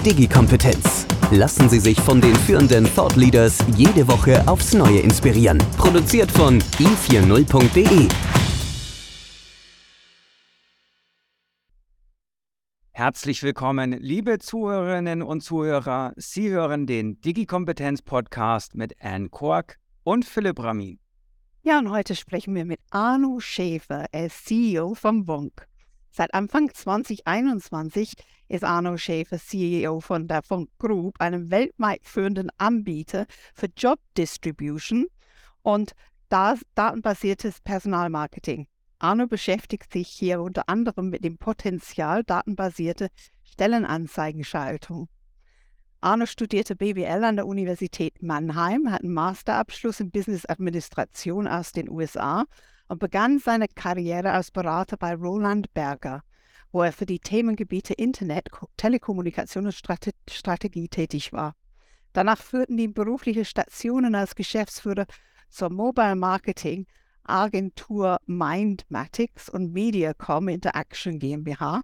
Digi-Kompetenz. Lassen Sie sich von den führenden Thought Leaders jede Woche aufs Neue inspirieren. Produziert von i40.de. Herzlich willkommen, liebe Zuhörerinnen und Zuhörer. Sie hören den Digi-Kompetenz-Podcast mit Anne Kork und Philipp Ramin. Ja, und heute sprechen wir mit Arno Schäfer, er ist CEO von Wonk. Seit Anfang 2021 ist Arno Schäfer CEO von der Funk Group, einem weltweit führenden Anbieter für Job Distribution und datenbasiertes Personalmarketing. Arno beschäftigt sich hier unter anderem mit dem Potenzial datenbasierte Stellenanzeigenschaltung. Arno studierte BWL an der Universität Mannheim, hat einen Masterabschluss in Business Administration aus den USA und begann seine Karriere als Berater bei Roland Berger wo er für die Themengebiete Internet, Telekommunikation und Strate Strategie tätig war. Danach führten ihn berufliche Stationen als Geschäftsführer zur Mobile Marketing Agentur Mindmatics und Mediacom Interaction GmbH,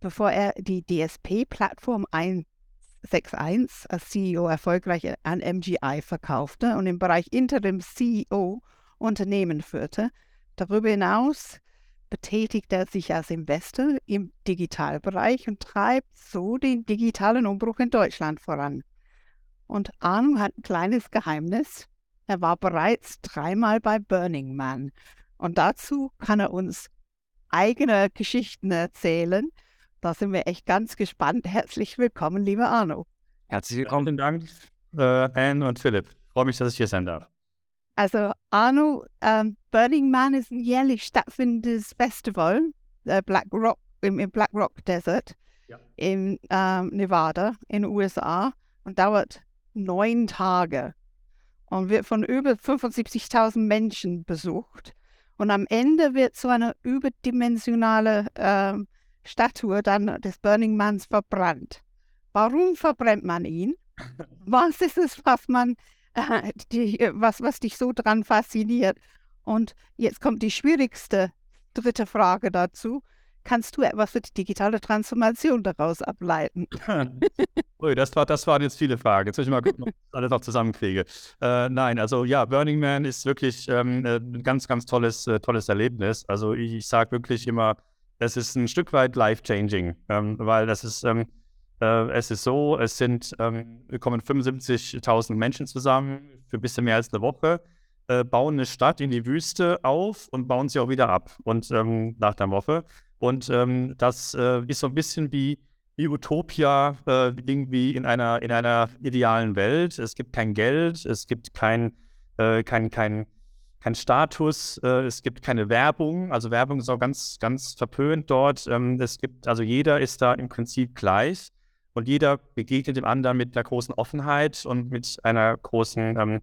bevor er die DSP-Plattform 161 als CEO erfolgreich an MGI verkaufte und im Bereich Interim CEO Unternehmen führte. Darüber hinaus betätigt er sich als Investor im Digitalbereich und treibt so den digitalen Umbruch in Deutschland voran. Und Arno hat ein kleines Geheimnis. Er war bereits dreimal bei Burning Man. Und dazu kann er uns eigene Geschichten erzählen. Da sind wir echt ganz gespannt. Herzlich willkommen, lieber Arno. Herzlich willkommen. Vielen Dank, äh, Anne und Philipp. Ich freue mich, dass ich hier sein darf. Also Arno, ähm, Burning Man ist ein jährlich stattfindendes Festival äh, Black Rock, im, im, Black Rock Desert ja. in ähm, Nevada in den USA und dauert neun Tage und wird von über 75.000 Menschen besucht. Und am Ende wird so eine überdimensionale ähm, Statue dann des Burning Mans verbrannt. Warum verbrennt man ihn? Was ist es, was man die, äh, was, was dich so dran fasziniert. Und jetzt kommt die schwierigste dritte Frage dazu. Kannst du etwas für die digitale Transformation daraus ableiten? Ui, das, war, das waren jetzt viele Fragen. Jetzt muss ich mal gucken, ob ich alles noch zusammenkriege. Äh, nein, also ja, Burning Man ist wirklich ähm, äh, ein ganz, ganz tolles, äh, tolles Erlebnis. Also ich, ich sage wirklich immer, es ist ein Stück weit life-changing, ähm, weil das ist, ähm, äh, es ist so, es sind, ähm, kommen 75.000 Menschen zusammen für ein bisschen mehr als eine Woche, äh, bauen eine Stadt in die Wüste auf und bauen sie auch wieder ab und ähm, nach der Woche. Und ähm, das äh, ist so ein bisschen wie, wie Utopia, äh, irgendwie in einer, in einer idealen Welt. Es gibt kein Geld, es gibt kein, äh, kein, kein, kein Status, äh, es gibt keine Werbung. Also Werbung ist auch ganz, ganz verpönt dort. Ähm, es gibt, also jeder ist da im Prinzip gleich und jeder begegnet dem anderen mit einer großen Offenheit und mit einer großen ähm,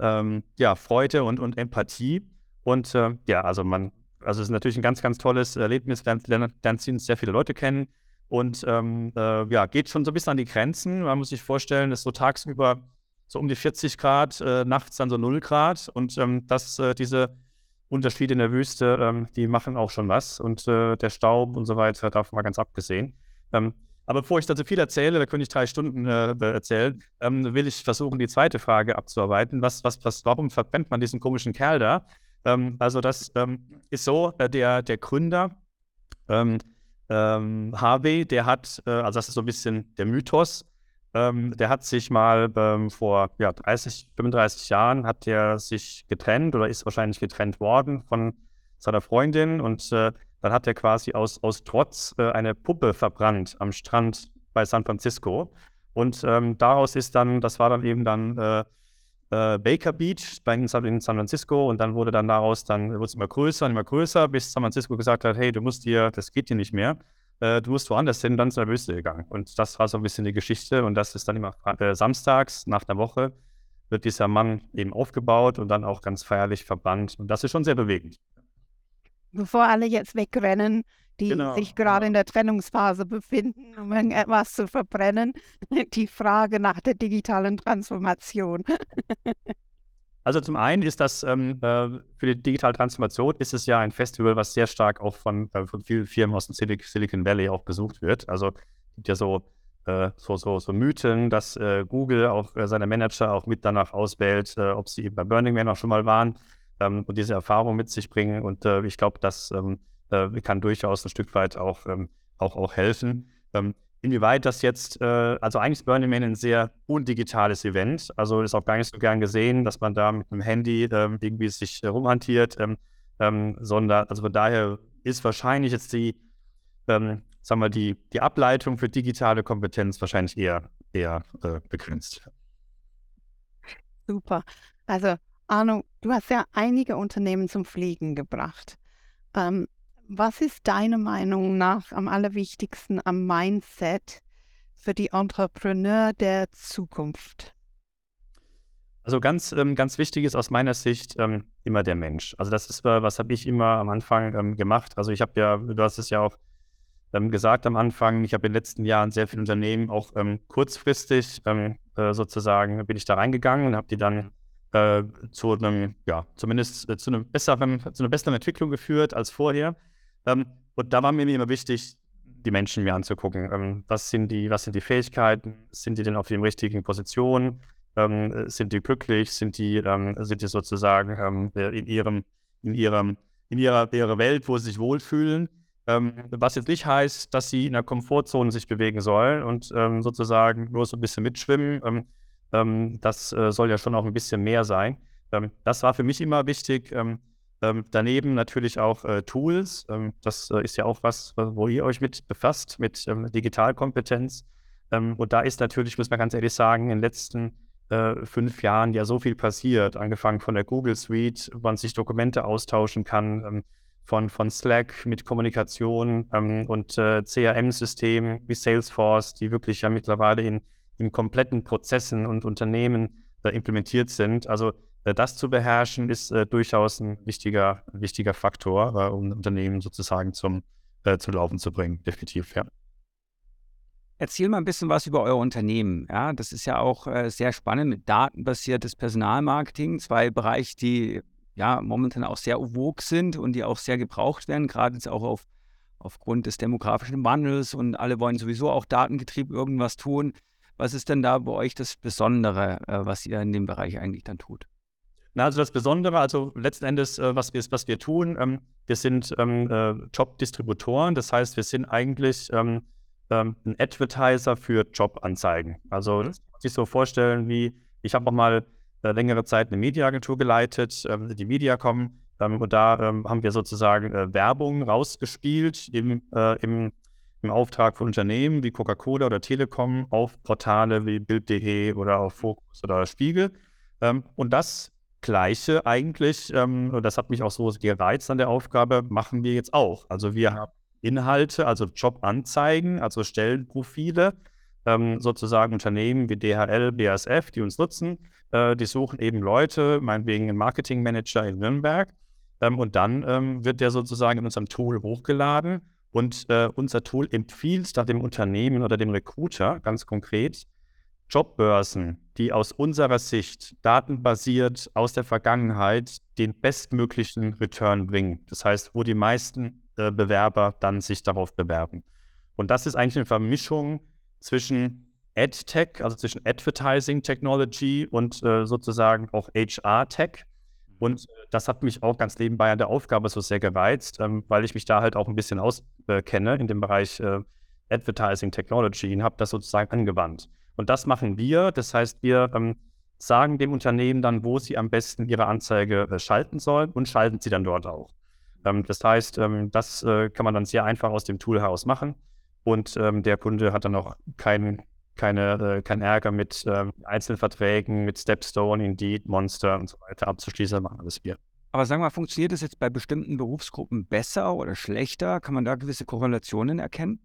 ähm, ja, Freude und, und Empathie. Und äh, ja, also man, also es ist natürlich ein ganz, ganz tolles Erlebnis, dann, ziehen sehr viele Leute kennen und ähm, äh, ja, geht schon so ein bisschen an die Grenzen. Man muss sich vorstellen, ist so tagsüber so um die 40 Grad, äh, nachts dann so 0 Grad und ähm, das, äh, diese Unterschiede in der Wüste, ähm, die machen auch schon was und äh, der Staub und so weiter, davon mal ganz abgesehen. Ähm, aber bevor ich dazu viel erzähle, da könnte ich drei Stunden äh, erzählen, ähm, will ich versuchen, die zweite Frage abzuarbeiten. Was, was, was, warum verbrennt man diesen komischen Kerl da? Ähm, also, das ähm, ist so, äh, der, der Gründer, ähm, ähm, Harvey, der hat, äh, also das ist so ein bisschen der Mythos, ähm, der hat sich mal vor ja, 30, 35 Jahren hat er sich getrennt oder ist wahrscheinlich getrennt worden von seiner Freundin und äh, dann hat er quasi aus, aus Trotz äh, eine Puppe verbrannt am Strand bei San Francisco. Und ähm, daraus ist dann, das war dann eben dann äh, äh, Baker Beach bei, in San Francisco und dann wurde dann daraus, dann wurde es immer größer und immer größer, bis San Francisco gesagt hat, hey, du musst hier, das geht hier nicht mehr. äh, du musst woanders hin, dann ist der Wüste gegangen. Und das war so ein bisschen die Geschichte und das ist dann immer äh, samstags nach der Woche wird dieser Mann eben aufgebaut und dann auch ganz feierlich verbannt. Und das ist schon sehr bewegend. Bevor alle jetzt wegrennen, die genau, sich gerade genau. in der Trennungsphase befinden, um irgendetwas zu verbrennen, die Frage nach der digitalen Transformation. Also zum einen ist das ähm, äh, für die digitale Transformation ist es ja ein Festival, was sehr stark auch von, äh, von vielen Firmen aus dem Silicon Valley auch besucht wird. Also gibt ja so, äh, so, so, so Mythen, dass Google auch seine Manager auch mit danach auswählt, äh, ob sie bei Burning Man auch schon mal waren ähm, und diese Erfahrung mit sich bringen. Und ich glaube, das ähm, kann durchaus ein Stück weit auch, ähm, auch, auch helfen. Ähm, inwieweit das jetzt, äh, also eigentlich ist Burning Man ein sehr undigitales Event. Also ist auch gar nicht so gern gesehen, dass man da mit einem Handy ähm, irgendwie sich äh, rumhantiert, ähm, sondern, also von daher ist wahrscheinlich jetzt die, sagen wir, die, die Ableitung für digitale Kompetenz wahrscheinlich eher, eher äh, begrenzt. Super. Also Arno, du hast ja einige Unternehmen zum Fliegen gebracht. Ähm, was ist deiner Meinung nach am allerwichtigsten am Mindset für die Entrepreneur der Zukunft? Also ganz, ähm, ganz wichtig ist aus meiner Sicht ähm, immer der Mensch. Also das ist, äh, was habe ich immer am Anfang ähm, gemacht. Also ich habe ja, du hast es ja auch ähm, gesagt am Anfang, ich habe in den letzten Jahren sehr viele Unternehmen auch ähm, kurzfristig ähm, äh, sozusagen bin ich da reingegangen und habe die dann äh, zu einem, ja, zumindest äh, zu, einem besseren, zu einer besseren Entwicklung geführt als vorher. Ähm, und da war mir immer wichtig, die Menschen mir anzugucken. Ähm, was, sind die, was sind die Fähigkeiten? Sind die denn auf den richtigen Positionen? Ähm, sind die glücklich? Sind die, ähm, sind die sozusagen ähm, in, ihrem, in, ihrem, in ihrer, ihrer Welt, wo sie sich wohlfühlen? Ähm, was jetzt nicht heißt, dass sie in der Komfortzone sich bewegen sollen und sozusagen nur so ein bisschen mitschwimmen. Das äh, soll ja schon auch ein bisschen mehr sein. das war für mich immer wichtig ähm, daneben natürlich auch äh, Tools. Ähm, das äh, ist ja auch was, wo ihr euch mit befasst, mit ähm, Digitalkompetenz. Ähm, und da ist natürlich, muss man ganz ehrlich sagen, in den letzten äh, fünf Jahren ja so viel passiert. Angefangen von der Google Suite, wo man sich Dokumente austauschen kann, ähm, von, von Slack mit Kommunikation ähm, und äh, CRM-Systemen wie Salesforce, die wirklich ja mittlerweile in, in kompletten Prozessen und Unternehmen äh, implementiert sind. Also äh, das zu beherrschen, ist äh, durchaus ein wichtiger, wichtiger Faktor, äh, um Unternehmen sozusagen zum, äh, zum Laufen zu bringen. Definitiv, ja. Erzähl mal ein bisschen was über euer Unternehmen. Ja, das ist ja auch äh, sehr spannend mit datenbasiertes Personalmarketing, zwei Bereiche, die ja momentan auch sehr vogue sind und die auch sehr gebraucht werden, gerade jetzt auch auf, aufgrund des demografischen Wandels und alle wollen sowieso auch datengetrieben irgendwas tun. Was ist denn da bei euch das Besondere, äh, was ihr in dem Bereich eigentlich dann tut? Na, also das Besondere, also letzten Endes, äh, was, wir, was wir tun, ähm, wir sind ähm, äh, Jobdistributoren, das heißt, wir sind eigentlich ähm, ähm ein Advertiser für Jobanzeigen. Also mhm. sich so vorstellen wie, ich habe auch mal äh, längere Zeit eine Mediaagentur geleitet, ähm, die Mediacom, ähm, und da haben wir sozusagen äh, Werbung rausgespielt im, äh, im, im Auftrag von Unternehmen wie Coca-Cola oder Telekom auf Portale wie Bild.de oder auf Focus oder Spiegel. und das Gleiche eigentlich, ähm, und das hat mich auch so gereizt an der Aufgabe, machen wir jetzt auch. Also wir haben Inhalte, also Jobanzeigen, also Stellenprofile, ähm, sozusagen Unternehmen wie DHL, BASF, die uns nutzen. Äh, die suchen eben Leute, meinetwegen einen Marketingmanager in Nürnberg. Ähm, und dann ähm, wird der sozusagen in unserem Tool hochgeladen und äh, unser Tool empfiehlt da dem Unternehmen oder dem Recruiter ganz konkret, Jobbörsen, die aus unserer Sicht datenbasiert aus der Vergangenheit den bestmöglichen Return bringen. Das heißt, wo die meisten äh, Bewerber dann sich darauf bewerben. Und das ist eigentlich eine Vermischung zwischen AdTech, also zwischen Advertising Technology und äh, sozusagen auch HR-Tech. Und äh, das hat mich auch ganz nebenbei an der Aufgabe so sehr gereizt, ähm, weil ich mich da halt auch ein bisschen auskenne in dem Bereich äh, Advertising Technology und habe das sozusagen angewandt. Und das machen wir. Das heißt, wir ähm, sagen dem Unternehmen dann, wo sie am besten ihre Anzeige äh, schalten sollen und schalten sie dann dort auch. Ähm, das heißt, ähm, das äh, kann man dann sehr einfach aus dem Tool heraus machen. Und ähm, der Kunde hat dann auch keinen keine, äh, kein Ärger mit äh, Einzelverträgen, mit Stepstone, Indeed, Monster und so weiter abzuschließen, machen alles wir. Aber sagen wir mal, funktioniert das jetzt bei bestimmten Berufsgruppen besser oder schlechter? Kann man da gewisse Korrelationen erkennen?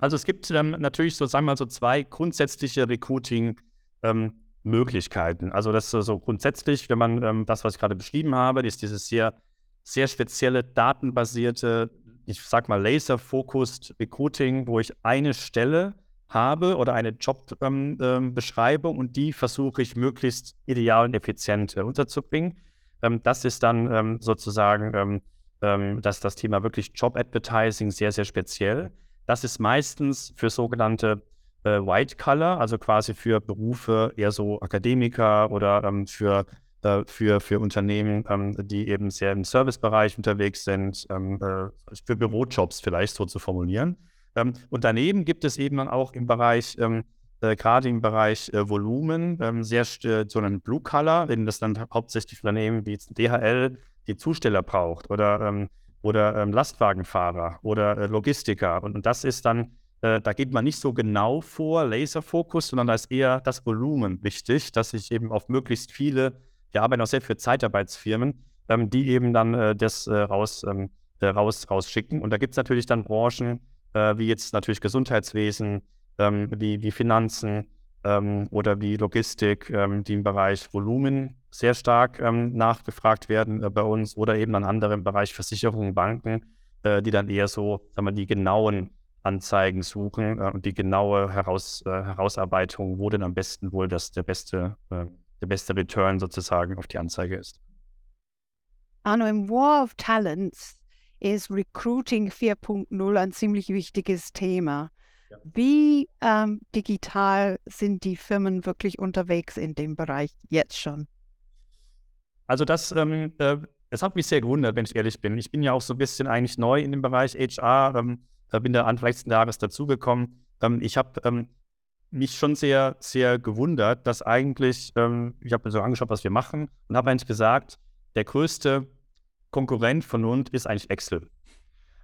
Also es gibt ähm, natürlich so, sagen wir mal, so zwei grundsätzliche Recruiting-Möglichkeiten. Ähm, also das ist so grundsätzlich, wenn man ähm, das, was ich gerade beschrieben habe, ist dieses sehr, sehr spezielle datenbasierte, ich sag mal Laser-Focused Recruiting, wo ich eine Stelle habe oder eine Jobbeschreibung ähm, ähm und die versuche ich möglichst ideal und effizient äh, unterzubringen. Ähm, das ist dann ähm, sozusagen ähm, ähm, dass das Thema wirklich Job-Advertising sehr, sehr speziell. Das ist meistens für sogenannte äh, White Color, also quasi für Berufe eher so Akademiker oder für äh, für, für Unternehmen, ähm, die eben sehr im Servicebereich unterwegs sind, ähm, äh, für Bürojobs vielleicht so zu formulieren. Ähm, und daneben gibt es eben dann auch im Bereich, ähm, äh, gerade im Bereich äh, Volumen, ähm, sehr so einen Blue Color, in das dann hauptsächlich Unternehmen wie DHL die Zusteller braucht oder, ähm, oder Lastwagenfahrer oder äh, Logistiker. Und, und, das ist dann, äh, da geht man nicht so genau vor, Laserfokus, sondern da ist eher das Volumen wichtig, dass ich eben auf möglichst viele, wir arbeiten auch sehr für Zeitarbeitsfirmen, die eben dann äh, das äh, raus, raus, rausschicken. Und da gibt es natürlich dann Branchen, äh, wie jetzt natürlich Gesundheitswesen, ähm, wie, wie Finanzen ähm, oder wie Logistik, ähm, die im Bereich Volumen sehr stark ähm, nachgefragt werden äh, bei uns oder eben an anderen Bereich Versicherungen, Banken, äh, die dann eher so, sagen wir, die genauen Anzeigen suchen äh, und die genaue Heraus, äh, Herausarbeitung, wo denn am besten wohl das der beste, äh, der beste Return sozusagen auf die Anzeige ist. Arno, im War of Talents ist Recruiting 4.0 ein ziemlich wichtiges Thema. Ja. Wie ähm, digital sind die Firmen wirklich unterwegs in dem Bereich jetzt schon? Also das, ähm, äh, das hat mich sehr gewundert, wenn ich ehrlich bin. Ich bin ja auch so ein bisschen eigentlich neu in dem Bereich HR, ähm, bin da Anfang letzten Jahres dazugekommen. Ähm, ich habe ähm, mich schon sehr, sehr gewundert, dass eigentlich, ähm, ich habe mir so angeschaut, was wir machen und habe eigentlich gesagt, der größte Konkurrent von uns ist eigentlich Excel.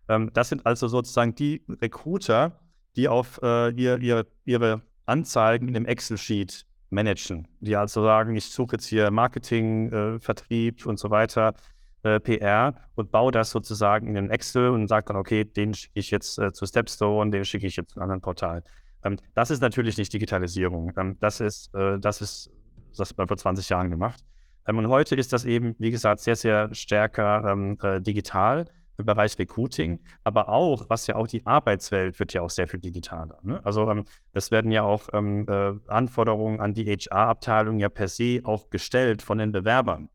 Ähm, das sind also sozusagen die Recruiter, die auf äh, ihr, ihr, ihre Anzeigen in dem Excel-Sheet managen. Die also sagen, ich suche jetzt hier Marketing, äh, Vertrieb und so weiter, äh, PR und baue das sozusagen in den Excel und sage dann, okay, den schicke ich jetzt äh, zu Stepstone, den schicke ich jetzt zu einem anderen Portal. Ähm, das ist natürlich nicht Digitalisierung. Ähm, das ist, äh, das ist, das hat man vor 20 Jahren gemacht. Ähm, und heute ist das eben, wie gesagt, sehr, sehr stärker ähm, äh, digital im Bereich Recruiting, aber auch, was ja auch die Arbeitswelt wird ja auch sehr viel digitaler. Ne? Also ähm, es werden ja auch ähm, äh, Anforderungen an die HR-Abteilung ja per se auch gestellt von den Bewerbern.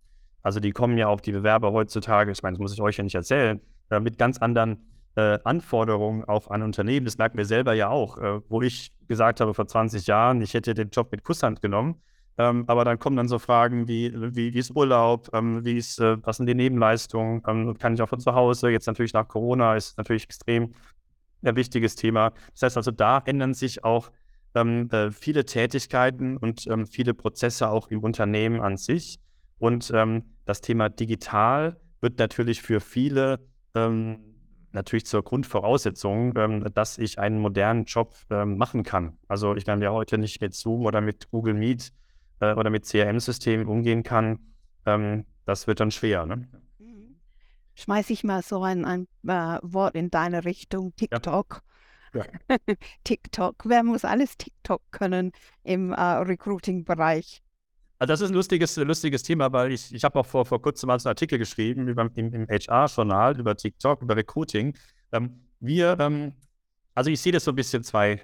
Also die kommen ja auch die Bewerber heutzutage, ich meine, das muss ich euch ja nicht erzählen, äh, mit ganz anderen äh, Anforderungen auch an Unternehmen. Das merken wir selber ja auch, äh, wo ich gesagt habe vor 20 Jahren, ich hätte den Job mit Kusshand genommen ähm, aber dann kommen dann so Fragen wie, wie, wie ist Urlaub, ähm, wie ist, äh, was sind die Nebenleistungen, ähm, kann ich auch von zu Hause, jetzt natürlich nach Corona ist natürlich extrem ein wichtiges Thema. Das heißt also, da ändern sich auch ähm, äh, viele Tätigkeiten und ähm, viele Prozesse auch im Unternehmen an sich. Und ähm, das Thema digital wird natürlich für viele natürlich zur Grundvoraussetzung, dass ich einen modernen Job machen kann. Also ich kann ja heute nicht mit Zoom oder mit Google Meet äh, oder mit CRM-Systemen umgehen kann, ähm, das wird dann schwer. Ne? Mhm. Schmeiß ich mal so ein, ein äh, Wort in deine Richtung, TikTok. Ja. Ja. TikTok. Wer muss alles TikTok können im äh, Recruiting-Bereich? Also das ist ein lustiges, lustiges Thema, weil ich, ich habe auch vor, vor kurzem mal einen Artikel geschrieben über, im, im HR-Journal über TikTok, über Recruiting. Ähm, wir, ähm, also ich sehe das so ein bisschen zwei,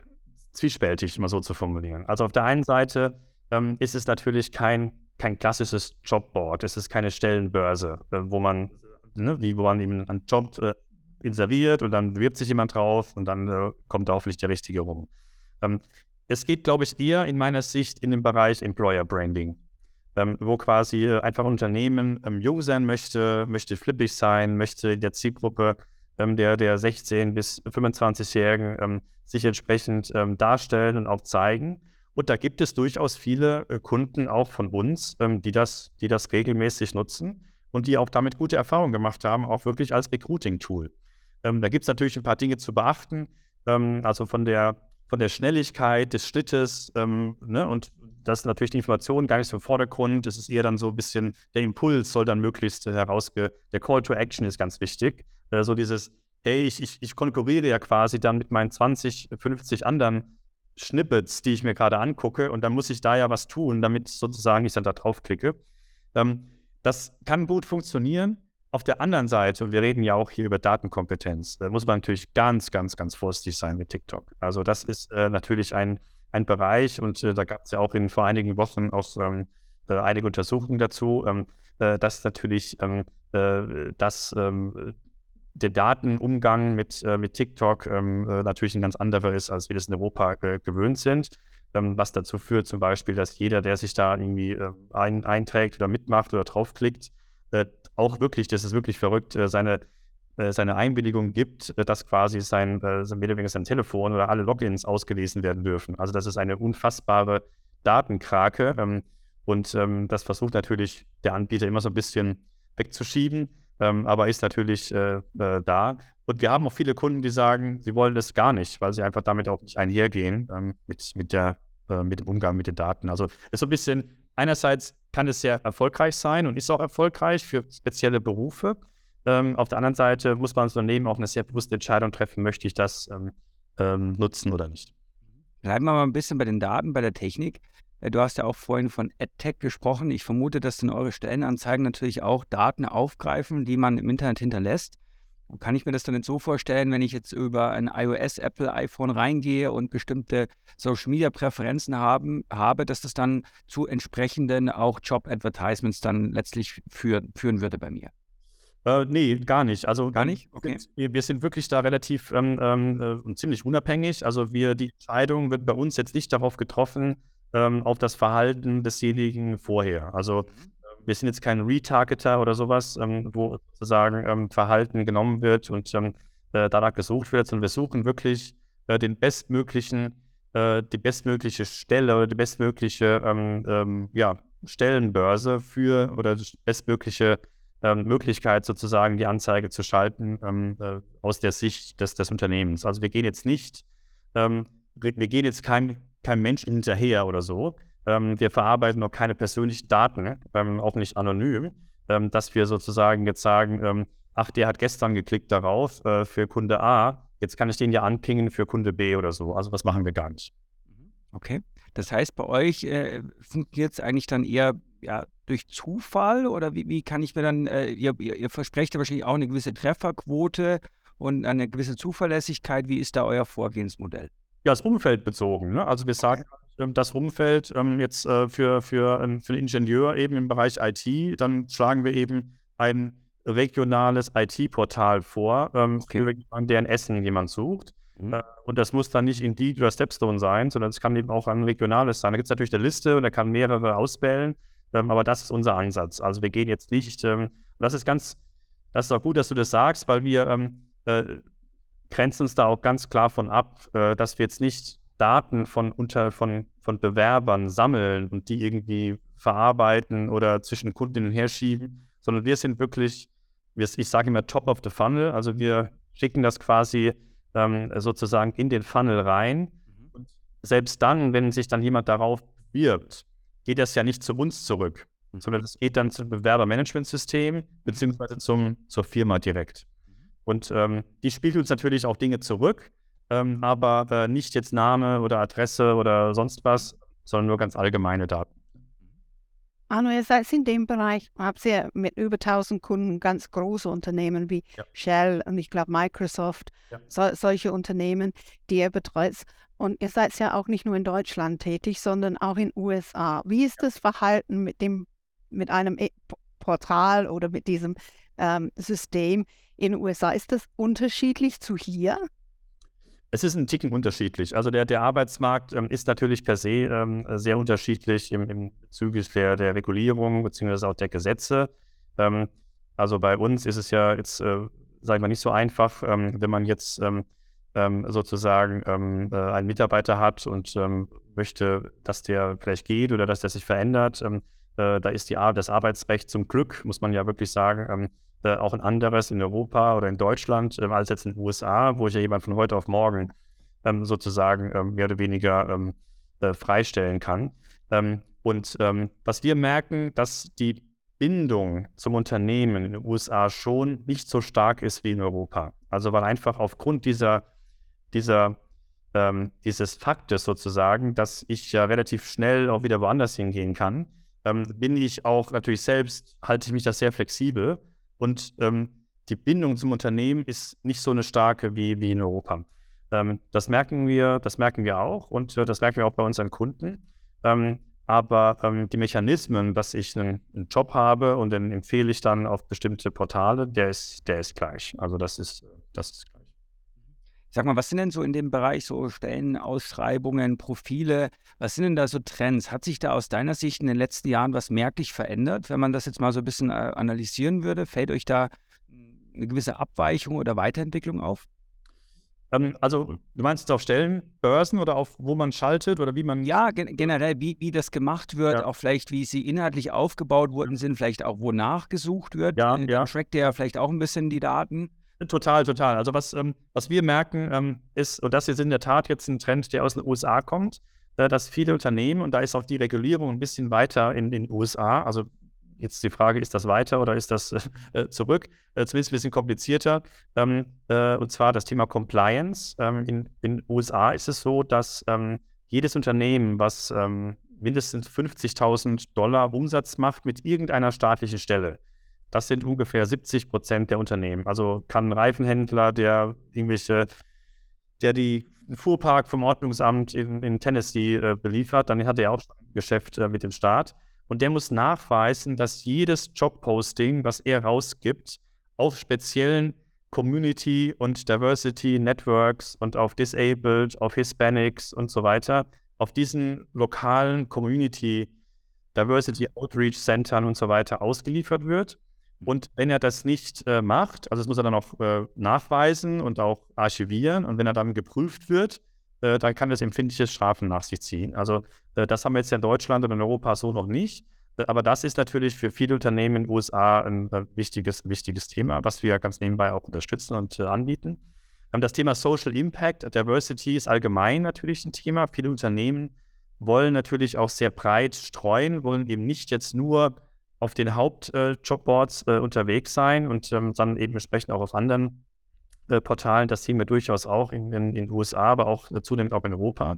zwiespältig, mal so zu formulieren. Also auf der einen Seite ähm, ist es natürlich kein, kein klassisches Jobboard. Es ist keine Stellenbörse, äh, wo man, ne, wie wo man eben einen Job äh, inseriert und dann bewirbt sich jemand drauf und dann äh, kommt da hoffentlich der Richtige rum. Ähm, es geht, glaube ich, eher in meiner Sicht in den Bereich Employer Branding, ähm, wo quasi einfach ein Unternehmen ähm, jung sein möchte, möchte flippig sein, möchte in der Zielgruppe ähm, der, der 16- bis 25-Jährigen ähm, sich entsprechend darstellen und auch zeigen. Und da gibt es durchaus viele äh, Kunden auch von uns, ähm, die, das, die das regelmäßig nutzen und die auch damit gute Erfahrungen gemacht haben, auch wirklich als Recruiting-Tool. Ähm, da gibt es natürlich ein paar Dinge zu beachten, ähm, also von der, von der Schnelligkeit des Schnittes. Ähm, ne, und das ist natürlich die Information gar nicht so im Vordergrund. Es ist eher dann so ein bisschen, der Impuls soll dann möglichst herausge... Der Call to Action ist ganz wichtig. So dieses, hey, ich, ich, ich konkurriere ja quasi dann mit meinen 20, 50 anderen Snippets, die ich mir gerade angucke und dann muss ich da ja was tun, damit sozusagen ich dann da draufklicke. Ähm, das kann gut funktionieren. Auf der anderen Seite, und wir reden ja auch hier über Datenkompetenz, da muss man natürlich ganz, ganz, ganz vorsichtig sein mit TikTok. Also das ist äh, natürlich ein, ein Bereich und äh, da gab es ja auch in vor einigen Wochen auch ähm, äh, einige Untersuchungen dazu, ähm, äh, dass natürlich ähm, äh, dass ähm, der Datenumgang mit, äh, mit TikTok ähm, äh, natürlich ein ganz anderer ist, als wir das in Europa äh, gewöhnt sind. Ähm, was dazu führt zum Beispiel, dass jeder, der sich da irgendwie äh, ein, einträgt oder mitmacht oder draufklickt, äh, auch wirklich, das ist wirklich verrückt, seine, seine Einwilligung gibt, dass quasi sein, äh, sein Telefon oder alle Logins ausgelesen werden dürfen. Also das ist eine unfassbare Datenkrake. Ähm, und ähm, das versucht natürlich der Anbieter immer so ein bisschen wegzuschieben ähm, aber ist natürlich äh, äh, da. Und wir haben auch viele Kunden, die sagen, sie wollen das gar nicht, weil sie einfach damit auch nicht einhergehen ähm, mit, mit, der, äh, mit dem Umgang mit den Daten. Also ist so ein bisschen, einerseits kann es sehr erfolgreich sein und ist auch erfolgreich für spezielle Berufe. Ähm, auf der anderen Seite muss man als Unternehmen auch eine sehr bewusste Entscheidung treffen, möchte ich das ähm, ähm, nutzen oder nicht. Bleiben wir mal ein bisschen bei den Daten, bei der Technik. Äh, du hast ja auch vorhin von AdTech gesprochen. Ich vermute, dass dann eure Stellenanzeigen natürlich auch Daten aufgreifen, die man im Internet hinterlässt. Kann ich mir das dann nicht so vorstellen, wenn ich jetzt über ein iOS, Apple, iPhone reingehe und bestimmte Social Media Präferenzen haben, habe, dass das dann zu entsprechenden auch Job Advertisements dann letztlich führen, führen würde bei mir? Äh, nee, gar nicht. Also gar nicht? Okay. Wir, wir sind wirklich da relativ ähm, ähm, äh, ziemlich unabhängig. Also wir, die Entscheidung wird bei uns jetzt nicht darauf getroffen, ähm, auf das Verhalten desjenigen vorher. Also mhm. wir sind jetzt kein Retargeter oder sowas, ähm, wo sozusagen ähm, Verhalten genommen wird und ähm, äh, danach gesucht wird, sondern wir suchen wirklich äh, den bestmöglichen, äh, die bestmögliche Stelle oder die bestmögliche ähm, ähm, ja, Stellenbörse für oder die bestmögliche Möglichkeit sozusagen die Anzeige zu schalten äh, aus der Sicht des, des Unternehmens. Also wir gehen jetzt nicht, wir gehen jetzt kein kein Mensch hinterher oder so. Ähm, wir verarbeiten noch keine persönlichen Daten, ähm, auch nicht anonym, ähm, dass wir sozusagen jetzt sagen, ähm, ach, der hat gestern geklickt darauf äh, für Kunde A, jetzt kann ich den ja anpingen für Kunde B oder so. Also was machen wir gar nicht. Mhm. Okay. Das heißt, bei euch äh, funktioniert es eigentlich dann eher ja, durch Zufall oder wie, wie kann ich mir dann, äh, ihr, ihr versprecht ja wahrscheinlich auch eine gewisse Trefferquote und eine gewisse Zuverlässigkeit. Wie ist da euer Vorgehensmodell? Ja, das Umfeld bezogen. Ne? Also wir sagen, das Umfeld ähm, jetzt äh, für, für, ähm, für den Ingenieur eben im Bereich IT, dann schlagen wir eben ein regionales IT-Portal vor, ähm, okay. für jemanden, der in Essen jemand sucht. Mhm. Äh, und das muss dann nicht Indeed oder Stepstone sein, sondern es kann eben auch ein regionales sein. Da gibt es natürlich eine Liste und er kann mehrere auswählen, aber das ist unser Ansatz. Also wir gehen jetzt nicht, das ist ganz, das ist auch gut, dass du das sagst, weil wir äh, grenzen uns da auch ganz klar von ab, äh, dass wir jetzt nicht Daten von, unter, von, von Bewerbern sammeln und die irgendwie verarbeiten oder zwischen Kunden hin und her schieben, sondern wir sind wirklich, wir, ich sage immer top of the funnel, also wir schicken das quasi ähm, sozusagen in den Funnel rein. Mhm. Und selbst dann, wenn sich dann jemand darauf wirbt, geht das ja nicht zu uns zurück, sondern es geht dann zum Bewerbermanagementsystem beziehungsweise zum, zur Firma direkt. Und ähm, die spielt uns natürlich auch Dinge zurück, ähm, aber äh, nicht jetzt Name oder Adresse oder sonst was, sondern nur ganz allgemeine Daten. Arno, ihr seid in dem Bereich, habt ihr mit über 1000 Kunden ganz große Unternehmen wie ja. Shell und ich glaube Microsoft, ja. so, solche Unternehmen, die ihr betreut. Und ihr seid ja auch nicht nur in Deutschland tätig, sondern auch in USA. Wie ist das Verhalten mit dem, mit einem e Portal oder mit diesem ähm, System in den USA. Ist das unterschiedlich zu hier? Es ist ein Ticken unterschiedlich. Also der, der Arbeitsmarkt ähm, ist natürlich per se ähm, sehr unterschiedlich im, im bezüglich der, der Regulierung bzw. auch der Gesetze. Ähm, also bei uns ist es ja jetzt, äh, sagen wir, nicht so einfach, ähm, wenn man jetzt ähm, ähm, sozusagen äh, einen Mitarbeiter hat und möchte, dass der vielleicht geht oder dass der sich verändert. Äh, da ist die, das Arbeitsrecht zum Glück, muss man ja wirklich sagen, äh, auch ein anderes in Europa oder in Deutschland äh, als jetzt in den USA, wo ich ja jemand von heute auf morgen ähm, sozusagen ähm, mehr oder weniger ähm, äh, freistellen kann. Ähm, und ähm, was wir merken, dass die Bindung zum Unternehmen in den USA schon nicht so stark ist wie in Europa. Also weil einfach aufgrund dieser, dieser ähm, dieses Faktes sozusagen, dass ich ja relativ schnell auch wieder woanders hingehen kann, ähm, bin ich auch natürlich selbst, halte ich mich da sehr flexibel und ähm, die Bindung zum Unternehmen ist nicht so eine starke wie, wie in Europa. Ähm, das merken wir, das merken wir auch und äh, das merken wir auch bei unseren Kunden. Ähm, aber ähm, die Mechanismen, dass ich einen, einen, Job habe und den empfehle ich dann auf bestimmte Portale, der ist, der ist gleich. Also das ist, das ist. Sag mal, was sind denn so in dem Bereich so Stellenausschreibungen, Profile, was sind denn da so Trends? Hat sich da aus deiner Sicht in den letzten Jahren was merklich verändert, wenn man das jetzt mal so ein bisschen äh, analysieren würde? Fällt euch da eine gewisse Abweichung oder Weiterentwicklung auf? Ähm, also, du meinst jetzt auf Stellenbörsen oder auf wo man schaltet oder wie man. Ja, gen generell, wie, wie das gemacht wird, ja. auch vielleicht, wie sie inhaltlich aufgebaut worden sind, vielleicht auch wonach gesucht wird. Ja, äh, ja. Trackt ja vielleicht auch ein bisschen die Daten. Total, total. Also, was, ähm, was wir merken, ähm, ist, und das ist in der Tat jetzt ein Trend, der aus den USA kommt, äh, dass viele Unternehmen, und da ist auch die Regulierung ein bisschen weiter in den USA, also Jetzt die Frage, ist das weiter oder ist das äh, zurück? Äh, zumindest ein bisschen komplizierter. Ähm, äh, und zwar das Thema Compliance. Ähm, in den USA ist es so, dass ähm, jedes Unternehmen, was ähm, mindestens 50.000 Dollar Umsatz macht mit irgendeiner staatlichen Stelle, das sind ungefähr 70 Prozent der Unternehmen. Also kann ein Reifenhändler, der irgendwelche, der die Fuhrpark vom Ordnungsamt in, in Tennessee äh, beliefert, dann hat er auch Geschäft äh, mit dem Staat. Und der muss nachweisen, dass jedes Jobposting, was er rausgibt, auf speziellen Community und Diversity Networks und auf Disabled, auf Hispanics und so weiter, auf diesen lokalen Community Diversity Outreach Centern und so weiter ausgeliefert wird. Und wenn er das nicht äh, macht, also das muss er dann auch äh, nachweisen und auch archivieren, und wenn er dann geprüft wird, äh, dann kann das empfindliche Strafen nach sich ziehen. Also äh, das haben wir jetzt in Deutschland und in Europa so noch nicht. Äh, aber das ist natürlich für viele Unternehmen in den USA ein äh, wichtiges, wichtiges Thema, was wir ganz nebenbei auch unterstützen und anbieten. Ähm, das Thema Social Impact, Diversity ist allgemein natürlich ein Thema. Viele Unternehmen wollen natürlich auch sehr breit streuen, wollen eben nicht jetzt nur auf den Hauptjobboards äh, unterwegs sein und ähm, dann eben entsprechend auch auf anderen äh, Portalen. Das sehen wir durchaus auch in den USA, aber auch äh, zunehmend auch in Europa.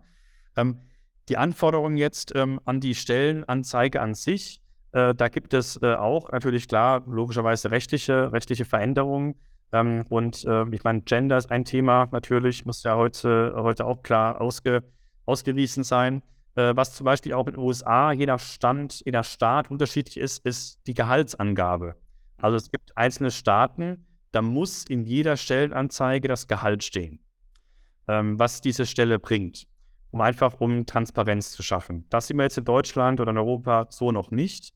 Ähm, die Anforderungen jetzt ähm, an die Stellenanzeige an sich, äh, da gibt es äh, auch natürlich klar, logischerweise rechtliche, rechtliche Veränderungen. Ähm, und äh, ich meine, Gender ist ein Thema natürlich, muss ja heute, heute auch klar ausge, ausgewiesen sein. Äh, was zum Beispiel auch in den USA je nach Stand, je nach Staat unterschiedlich ist, ist die Gehaltsangabe. Also es gibt einzelne Staaten, da muss in jeder Stellenanzeige das Gehalt stehen, ähm, was diese Stelle bringt um einfach um Transparenz zu schaffen. Das sehen wir jetzt in Deutschland oder in Europa so noch nicht.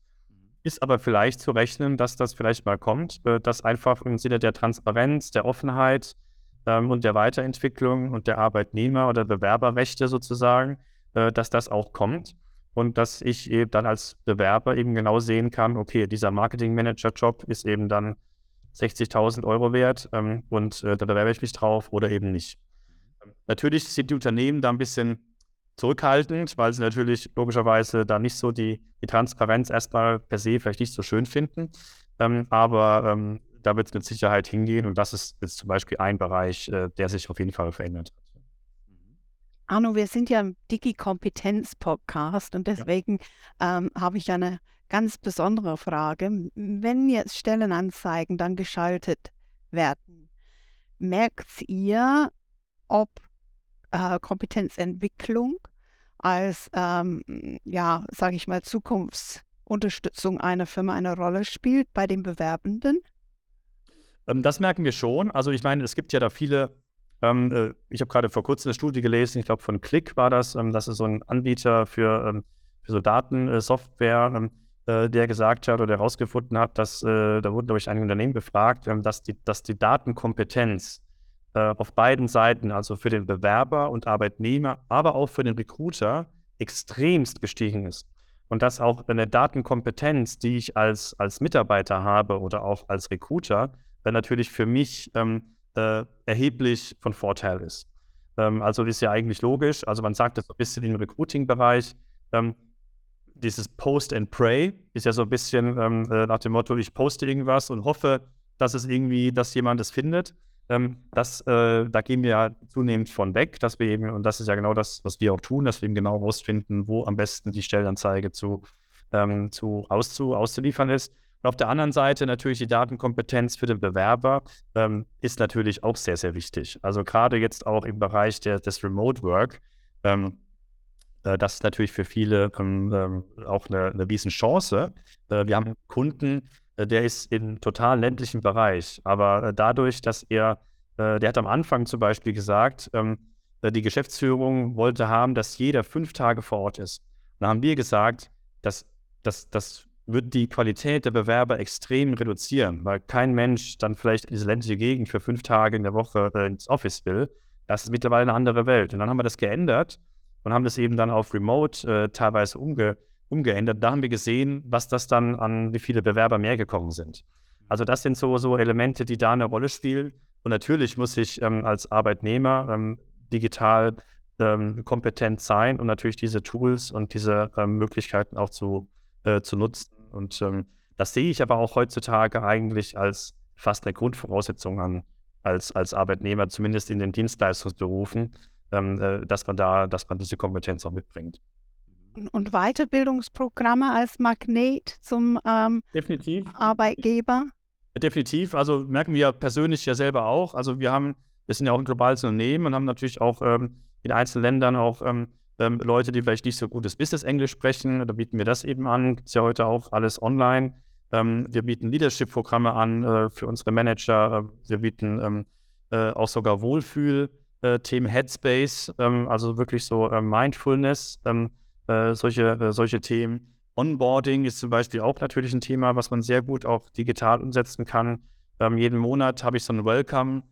Ist aber vielleicht zu rechnen, dass das vielleicht mal kommt, äh, dass einfach im Sinne der Transparenz, der Offenheit ähm, und der Weiterentwicklung und der Arbeitnehmer- oder Bewerberrechte sozusagen, äh, dass das auch kommt und dass ich eben dann als Bewerber eben genau sehen kann, okay, dieser Marketing-Manager-Job ist eben dann 60.000 Euro wert ähm, und äh, da bewerbe ich mich drauf oder eben nicht. Natürlich sind die Unternehmen da ein bisschen zurückhaltend, weil sie natürlich logischerweise da nicht so die, die Transparenz erstmal per se vielleicht nicht so schön finden. Ähm, aber ähm, da wird es mit Sicherheit hingehen und das ist jetzt zum Beispiel ein Bereich, äh, der sich auf jeden Fall verändert. Arno, wir sind ja im Digi-Kompetenz-Podcast und deswegen ja. ähm, habe ich eine ganz besondere Frage. Wenn jetzt Stellenanzeigen dann geschaltet werden, merkt ihr, ob äh, Kompetenzentwicklung als, ähm, ja, sage ich mal, Zukunftsunterstützung einer Firma eine Rolle spielt bei den Bewerbenden? Ähm, das merken wir schon. Also ich meine, es gibt ja da viele, ähm, äh, ich habe gerade vor kurzem eine Studie gelesen, ich glaube von Click war das, ähm, das ist so ein Anbieter für, ähm, für so Datensoftware, ähm, äh, der gesagt hat oder herausgefunden hat, dass, äh, da wurden, glaube ich, einige Unternehmen befragt, dass, die, dass die Datenkompetenz äh, auf beiden Seiten, also für den Bewerber und Arbeitnehmer, aber auch für den Recruiter, extremst gestiegen ist. Und dass auch eine Datenkompetenz, die ich als, als Mitarbeiter habe oder auch als Recruiter, natürlich für mich ähm, äh, erheblich von Vorteil ist. Ähm, also ist ja eigentlich logisch. Also man sagt das so ein bisschen im Recruiting-Bereich. Ähm, dieses Post and Pray ist ja so ein bisschen ähm, äh, nach dem Motto, ich poste irgendwas und hoffe, dass es irgendwie, dass jemand es findet. Ähm, das, äh, da gehen wir ja zunehmend von weg, dass wir eben, und das ist ja genau das, was wir auch tun, dass wir eben genau herausfinden, wo am besten die Stellenanzeige zu, ähm, zu, auszu, auszuliefern ist. Und auf der anderen Seite natürlich die Datenkompetenz für den Bewerber ähm, ist natürlich auch sehr, sehr wichtig. Also gerade jetzt auch im Bereich der, des Remote Work. Ähm, äh, das ist natürlich für viele ähm, ähm auch eine, eine Riesenchance. Äh, wir haben Kunden, äh, der ist im total ländlichen Bereich, aber äh, dadurch, dass er, äh, der hat am Anfang zum Beispiel gesagt, ähm, die Geschäftsführung wollte haben, dass jeder fünf Tage vor Ort ist. Da haben wir gesagt, dass das, das wird die Qualität der Bewerber extrem reduzieren, weil kein Mensch dann vielleicht in diese ländliche Gegend für fünf Tage in der Woche äh, ins Office will. Das ist mittlerweile eine andere Welt. Und dann haben wir das geändert und haben das eben dann auf Remote äh, teilweise umge umgeändert. Da haben wir gesehen, was das dann an, wie viele Bewerber mehr gekommen sind. Also das sind so, so Elemente, die da eine Rolle spielen. Und natürlich muss ich ähm, als Arbeitnehmer ähm, digital ähm, kompetent sein und natürlich diese Tools und diese ähm, Möglichkeiten auch zu äh, zu nutzen. Und ähm, das sehe ich aber auch heutzutage eigentlich als fast eine Grundvoraussetzung an, als, als Arbeitnehmer, zumindest in den Dienstleistungsberufen, ähm, äh, dass man da, dass man diese Kompetenz auch mitbringt. Und Weiterbildungsprogramme als Magnet zum ähm, Definitiv. Arbeitgeber? Definitiv. Also merken wir persönlich ja selber auch. Also wir haben, wir sind ja auch ein globales Unternehmen und haben natürlich auch ähm, in einzelnen Ländern auch ähm, ähm, Leute, die vielleicht nicht so gutes Business-Englisch sprechen, da bieten wir das eben an. Ist ja heute auch alles online. Ähm, wir bieten Leadership-Programme an äh, für unsere Manager. Äh, wir bieten ähm, äh, auch sogar Wohlfühl-Themen, äh, Headspace, ähm, also wirklich so äh, Mindfulness, ähm, äh, solche, solche Themen. Onboarding ist zum Beispiel auch natürlich ein Thema, was man sehr gut auch digital umsetzen kann. Ähm, jeden Monat habe ich so ein Welcome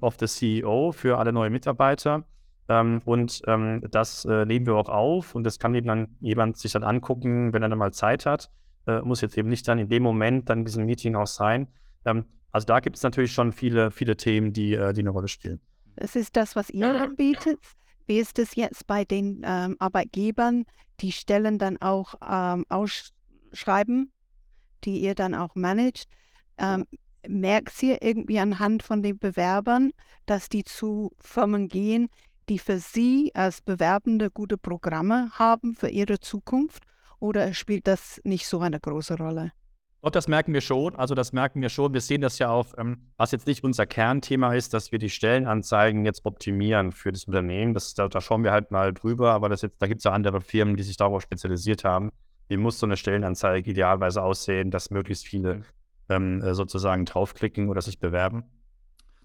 of the CEO für alle neue Mitarbeiter. Ähm, und ähm, das äh, nehmen wir auch auf und das kann eben dann jemand sich dann angucken, wenn er dann mal Zeit hat. Äh, muss jetzt eben nicht dann in dem Moment dann in diesem Meeting auch sein. Ähm, also da gibt es natürlich schon viele, viele Themen, die, äh, die eine Rolle spielen. Das ist das, was ihr anbietet. Wie ist es jetzt bei den ähm, Arbeitgebern, die Stellen dann auch ähm, ausschreiben, die ihr dann auch managt? Ähm, merkt ihr irgendwie anhand von den Bewerbern, dass die zu Firmen gehen, die für Sie als Bewerbende gute Programme haben für Ihre Zukunft? Oder spielt das nicht so eine große Rolle? Doch, das merken wir schon. Also das merken wir schon. Wir sehen das ja auch, ähm, was jetzt nicht unser Kernthema ist, dass wir die Stellenanzeigen jetzt optimieren für das Unternehmen. Das, da, da schauen wir halt mal drüber, aber das jetzt, da gibt es ja andere Firmen, die sich darauf spezialisiert haben. Wie muss so eine Stellenanzeige idealweise aussehen, dass möglichst viele ähm, äh, sozusagen draufklicken oder sich bewerben?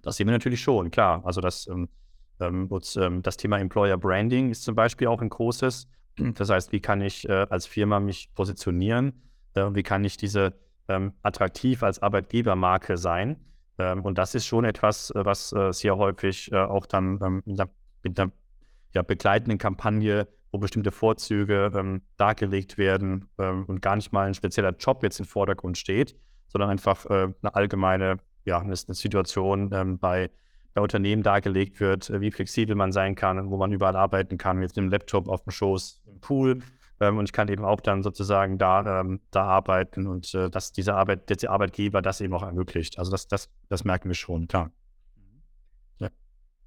Das sehen wir natürlich schon, klar. Also das ähm, und, ähm, das Thema Employer Branding ist zum Beispiel auch ein großes. Das heißt, wie kann ich äh, als Firma mich positionieren? Äh, wie kann ich diese ähm, attraktiv als Arbeitgebermarke sein? Ähm, und das ist schon etwas, äh, was äh, sehr häufig auch dann ähm, mit einer, ja, begleitenden Kampagne, wo bestimmte Vorzüge ähm, dargelegt werden und gar nicht mal ein spezieller Job jetzt im Vordergrund steht, sondern einfach eine allgemeine ja, eine Situation bei bei Unternehmen dargelegt wird, äh, wie flexibel man sein kann, wo man überall arbeiten kann, mit dem Laptop auf dem Schoß, im Pool. Ähm, und ich kann eben auch dann sozusagen da, ähm, da arbeiten und äh, dass dieser Arbeit, der Arbeitgeber das eben auch ermöglicht. Also das, das, das merken wir schon, klar. Ja.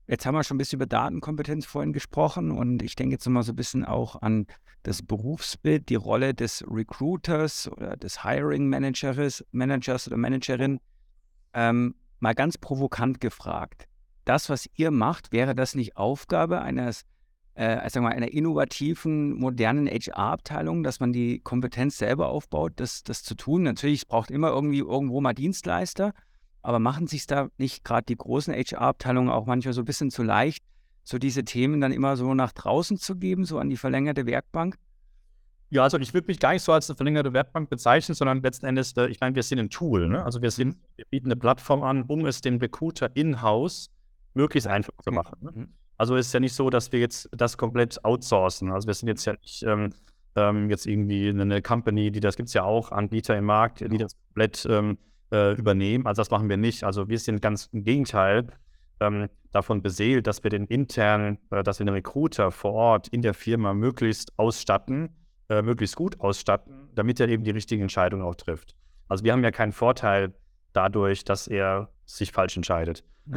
Jetzt haben wir schon ein bisschen über Datenkompetenz vorhin gesprochen und ich denke jetzt nochmal so ein bisschen auch an das Berufsbild, die Rolle des Recruiters oder des Hiring Managers, Managers oder Managerin. Ähm, mal ganz provokant gefragt das, was ihr macht, wäre das nicht Aufgabe eines, äh, sagen wir, einer innovativen, modernen HR-Abteilung, dass man die Kompetenz selber aufbaut, das, das zu tun? Natürlich, es braucht immer irgendwie irgendwo mal Dienstleister, aber machen sich da nicht gerade die großen HR-Abteilungen auch manchmal so ein bisschen zu leicht, so diese Themen dann immer so nach draußen zu geben, so an die verlängerte Werkbank? Ja, also ich würde mich gar nicht so als eine verlängerte Werkbank bezeichnen, sondern letzten Endes, äh, ich meine, wir sind ein Tool. Ne? Also wir, sind, wir bieten eine Plattform an, um es dem Recruiter in-house möglichst einfach zu machen. Ne? Mhm. Also ist ja nicht so, dass wir jetzt das komplett outsourcen. Also wir sind jetzt ja nicht ähm, ähm, jetzt irgendwie eine Company, die das gibt es ja auch, Anbieter im Markt, die das komplett ähm, äh, übernehmen. Also das machen wir nicht. Also wir sind ganz im Gegenteil ähm, davon beseelt, dass wir den internen, äh, dass wir den Recruiter vor Ort in der Firma möglichst ausstatten äh, möglichst gut ausstatten, damit er eben die richtigen Entscheidungen auch trifft. Also wir haben ja keinen Vorteil dadurch, dass er sich falsch entscheidet.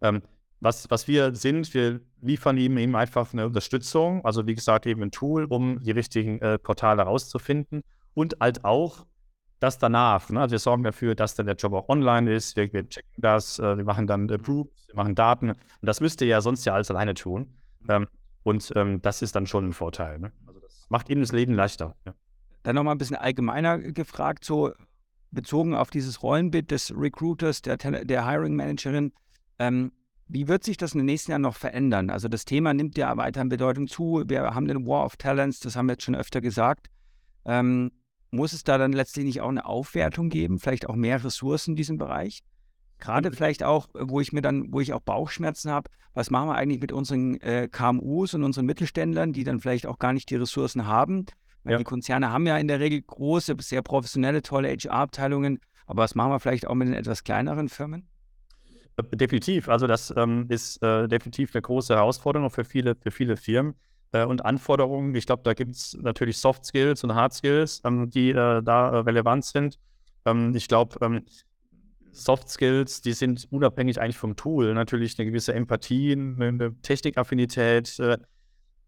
ähm, was, was wir sind, wir liefern ihm eben einfach eine Unterstützung, also wie gesagt eben ein Tool, um die richtigen äh, Portale rauszufinden und halt auch das danach. Ne? Also wir sorgen dafür, dass dann der Job auch online ist, wir, wir checken das, äh, wir machen dann äh, Proofs, wir machen Daten und das müsst ihr ja sonst ja alles alleine tun. Ähm, und ähm, das ist dann schon ein Vorteil. Ne? Also das macht ihnen das Leben leichter. Ja. Dann nochmal ein bisschen allgemeiner gefragt, so bezogen auf dieses Rollenbild des Recruiters, der, der Hiring Managerin. Ähm, wie wird sich das in den nächsten Jahren noch verändern? Also das Thema nimmt ja weiter an Bedeutung zu. Wir haben den War of Talents, das haben wir jetzt schon öfter gesagt. Ähm, muss es da dann letztlich nicht auch eine Aufwertung geben, vielleicht auch mehr Ressourcen in diesem Bereich? Gerade vielleicht auch, wo ich mir dann, wo ich auch Bauchschmerzen habe, was machen wir eigentlich mit unseren äh, KMUs und unseren Mittelständlern, die dann vielleicht auch gar nicht die Ressourcen haben? Weil ja. die Konzerne haben ja in der Regel große, sehr professionelle, tolle HR-Abteilungen, aber was machen wir vielleicht auch mit den etwas kleineren Firmen? Definitiv. Also das ähm, ist äh, definitiv eine große Herausforderung für viele, für viele Firmen äh, und Anforderungen. Ich glaube, da gibt es natürlich Soft Skills und Hard Skills, ähm, die äh, da äh, relevant sind. Ähm, ich glaube, ähm, Soft Skills, die sind unabhängig eigentlich vom Tool. Natürlich eine gewisse Empathie, eine Technikaffinität, äh,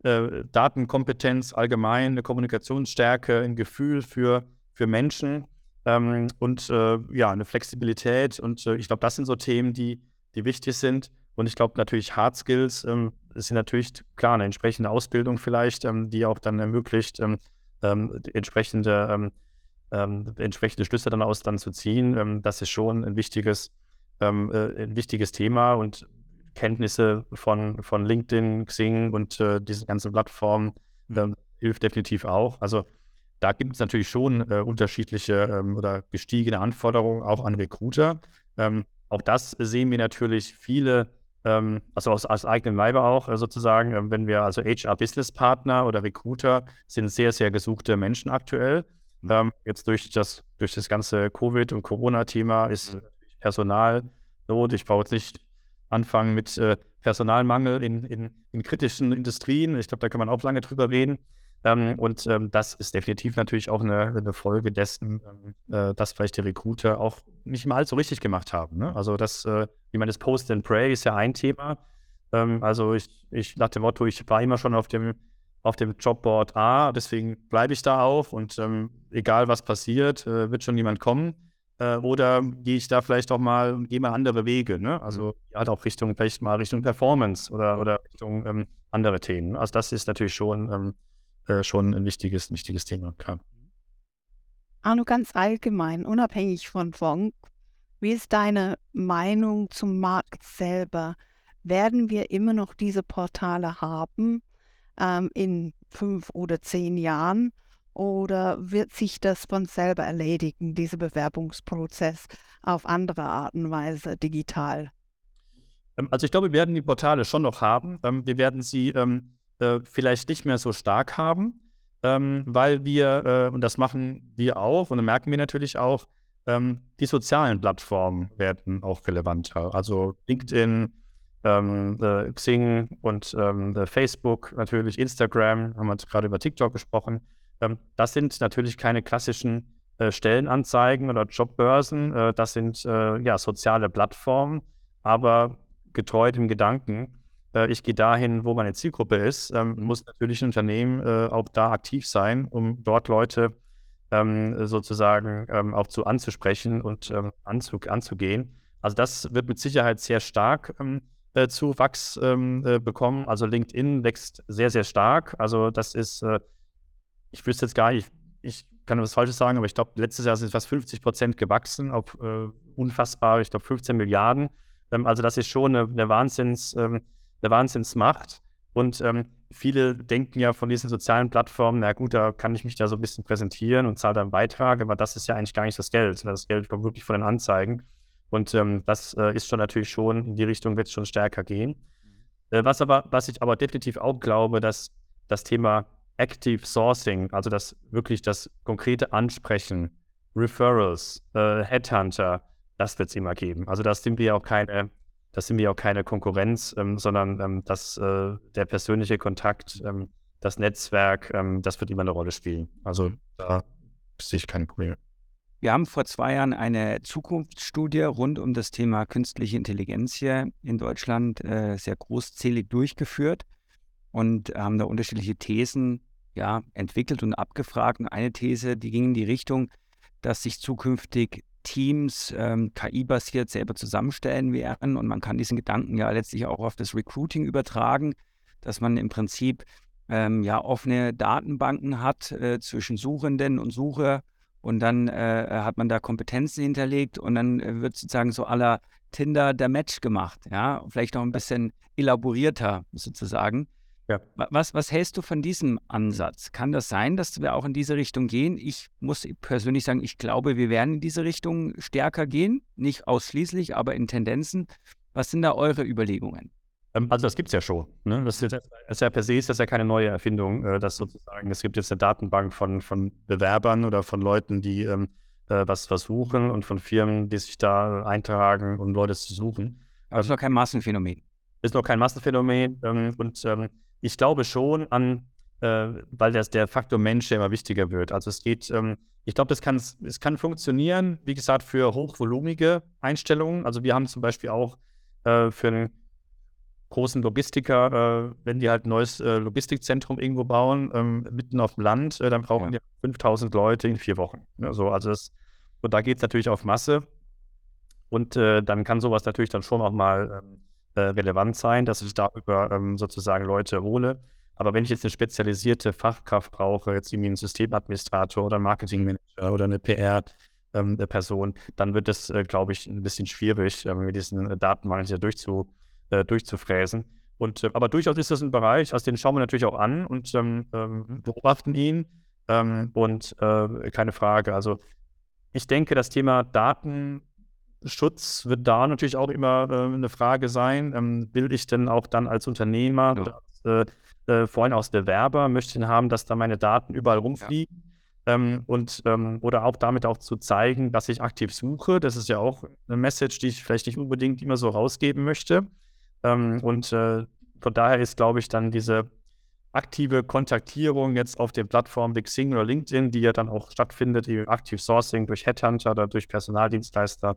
äh, Datenkompetenz allgemein, eine Kommunikationsstärke, ein Gefühl für, für Menschen ähm, und äh, ja, eine Flexibilität. Und äh, ich glaube, das sind so Themen, die, die wichtig sind. Und ich glaube natürlich Hard Skills ähm, sind natürlich klar eine entsprechende Ausbildung vielleicht, ähm, die auch dann ermöglicht, ähm, ähm, entsprechende, ähm, entsprechende Schlüsse dann aus dann zu ziehen. das ist schon ein wichtiges, äh, ein wichtiges Thema und Kenntnisse von, von LinkedIn, Xing und äh, diesen ganzen Plattformen mhm. hilft definitiv auch. Also da gibt es natürlich schon äh, unterschiedliche ähm, oder gestiegene Anforderungen auch an Recruiter. Ähm, auch das sehen wir natürlich viele, ähm, also aus, aus eigenem Leibe auch äh, sozusagen, äh, wenn wir also HR-Business-Partner oder Recruiter sind sehr, sehr gesuchte Menschen aktuell. Ähm, jetzt durch das, durch das ganze Covid- und Corona-Thema ist Personalnot. Ich brauche jetzt nicht anfangen mit äh, Personalmangel in, in, in, kritischen Industrien. Ich glaube, da kann man auch lange drüber reden. Ähm, und ähm, das ist definitiv natürlich auch eine, eine Folge dessen, ähm, äh, dass vielleicht die Recruiter auch nicht mal so richtig gemacht haben. Ne? Also das, äh, wie man das Post and Pray ist ja ein Thema. Ähm, also ich, ich nach dem Motto, ich war immer schon auf dem, auf dem Jobboard A, deswegen bleibe ich da auch und ähm, egal was passiert, äh, wird schon jemand kommen. Äh, oder gehe ich da vielleicht auch mal und gehe mal andere Wege, ne? Also mhm. ja, auch Richtung, vielleicht mal Richtung Performance oder, oder Richtung ähm, andere Themen. Also das ist natürlich schon äh, schon ein wichtiges, wichtiges Thema, klar. Arno, ganz allgemein, unabhängig von Wong, wie ist deine Meinung zum Markt selber? Werden wir immer noch diese Portale haben ähm, in fünf oder zehn Jahren? Oder wird sich das von selber erledigen, dieser Bewerbungsprozess auf andere Art und Weise digital? Ähm, also ich glaube, wir werden die Portale schon noch haben. Ähm, wir werden sie ähm, äh, vielleicht nicht mehr so stark haben, ähm, weil wir, äh, und das machen wir auch und merken wir natürlich auch, ähm, die sozialen Plattformen werden auch relevanter. Also LinkedIn, ähm, äh, Xing und ähm, Facebook, natürlich Instagram, haben wir gerade über TikTok gesprochen. Ähm, das sind natürlich keine klassischen äh, Stellenanzeigen oder Jobbörsen. Äh, das sind äh, ja soziale Plattformen, aber getreu dem Gedanken, äh, ich gehe dahin, wo meine Zielgruppe ist, ähm, muss natürlich ein Unternehmen äh, auch da aktiv sein, um dort Leute ähm, sozusagen ähm, auch zu anzusprechen und ähm, anzu, anzugehen. Also das wird mit Sicherheit sehr stark ähm, äh, Zuwachs ähm, äh, bekommen. Also LinkedIn wächst sehr, sehr stark. Also das ist, äh, ich wüsste jetzt gar nicht, ich, ich kann was Falsches sagen, aber ich glaube, letztes Jahr sind fast 50 Prozent gewachsen auf äh, unfassbar, ich glaube 15 Milliarden. also das ist schon eine, eine Wahnsinns, eine Wahnsinnsmacht. Und ähm, viele denken ja von diesen sozialen Plattformen, na gut, da kann ich mich da so ein bisschen präsentieren und zahle da einen Beitrag, aber das ist ja eigentlich gar nicht das Geld. Das Geld kommt wirklich von den Anzeigen. Und ähm, das äh, ist schon natürlich schon, in die Richtung wird es schon stärker gehen. Äh, was aber, was ich aber definitiv auch glaube, dass das Thema Active Sourcing, also das wirklich das konkrete Ansprechen, Referrals, äh, Headhunter, das wird es immer geben. Also das sind wir auch keine das sind wir auch keine Konkurrenz, ähm, sondern ähm, dass äh, der persönliche Kontakt ähm, das Netzwerk, ähm, das wird immer eine Rolle spielen. Also da sehe ich keine Probleme. Wir haben vor zwei Jahren eine Zukunftsstudie rund um das Thema künstliche Intelligenz hier in Deutschland äh, sehr großzählig durchgeführt und haben da unterschiedliche Thesen ja, entwickelt und abgefragt. Und eine These, die ging in die Richtung, dass sich zukünftig Teams ähm, KI-basiert selber zusammenstellen werden und man kann diesen Gedanken ja letztlich auch auf das Recruiting übertragen, dass man im Prinzip ähm, ja offene Datenbanken hat äh, zwischen Suchenden und Sucher und dann äh, hat man da Kompetenzen hinterlegt und dann äh, wird sozusagen so aller Tinder der Match gemacht, ja, vielleicht noch ein bisschen elaborierter sozusagen. Ja. Was, was hältst du von diesem Ansatz? Kann das sein, dass wir auch in diese Richtung gehen? Ich muss persönlich sagen, ich glaube, wir werden in diese Richtung stärker gehen. Nicht ausschließlich, aber in Tendenzen. Was sind da eure Überlegungen? Ähm, also das gibt es ja schon. Ne? Das, ist, das ist ja per se ist das ja keine neue Erfindung, äh, dass sozusagen, es gibt jetzt eine Datenbank von, von Bewerbern oder von Leuten, die ähm, äh, was versuchen und von Firmen, die sich da eintragen, um Leute zu suchen. Aber es ist noch kein Massenphänomen. Ist noch kein Massenphänomen ähm, und ähm, ich glaube schon an, äh, weil das, der Faktor Mensch ja immer wichtiger wird. Also es geht, ähm, ich glaube, das kann, es kann funktionieren, wie gesagt, für hochvolumige Einstellungen. Also wir haben zum Beispiel auch äh, für einen großen Logistiker, äh, wenn die halt ein neues äh, Logistikzentrum irgendwo bauen, ähm, mitten auf dem Land, äh, dann brauchen ja. die 5000 Leute in vier Wochen. Ja, so, also das, und da geht es natürlich auf Masse. Und äh, dann kann sowas natürlich dann schon auch mal ähm, äh, relevant sein, dass ich darüber ähm, sozusagen Leute hole. Aber wenn ich jetzt eine spezialisierte Fachkraft brauche, jetzt irgendwie einen Systemadministrator oder Marketingmanager oder eine PR-Person, ähm, dann wird es, äh, glaube ich, ein bisschen schwierig, äh, mit diesen äh, Datenbanken hier durchzu, äh, durchzufräsen. Und, aber durchaus ist das ein Bereich, aus den schauen wir natürlich auch an und ähm, ähm beobachten ihn. Ähm, und keine Frage. Also ich denke, das Thema Daten Schutz wird da natürlich auch immer äh, eine Frage sein. Ähm, will ich denn auch dann als Unternehmer, ja. das, äh, äh, vor allem als Bewerber, möchte ich haben, dass da meine Daten überall rumfliegen? Ja. Ähm, und ähm, oder auch damit auch zu zeigen, dass ich aktiv suche. Das ist ja auch eine Message, die ich vielleicht nicht unbedingt immer so rausgeben möchte. Ähm, und äh, von daher ist, glaube ich, dann diese aktive Kontaktierung jetzt auf den Plattformen wie Xing oder LinkedIn, die ja dann auch stattfindet, die Active Sourcing durch Headhunter oder durch Personaldienstleister,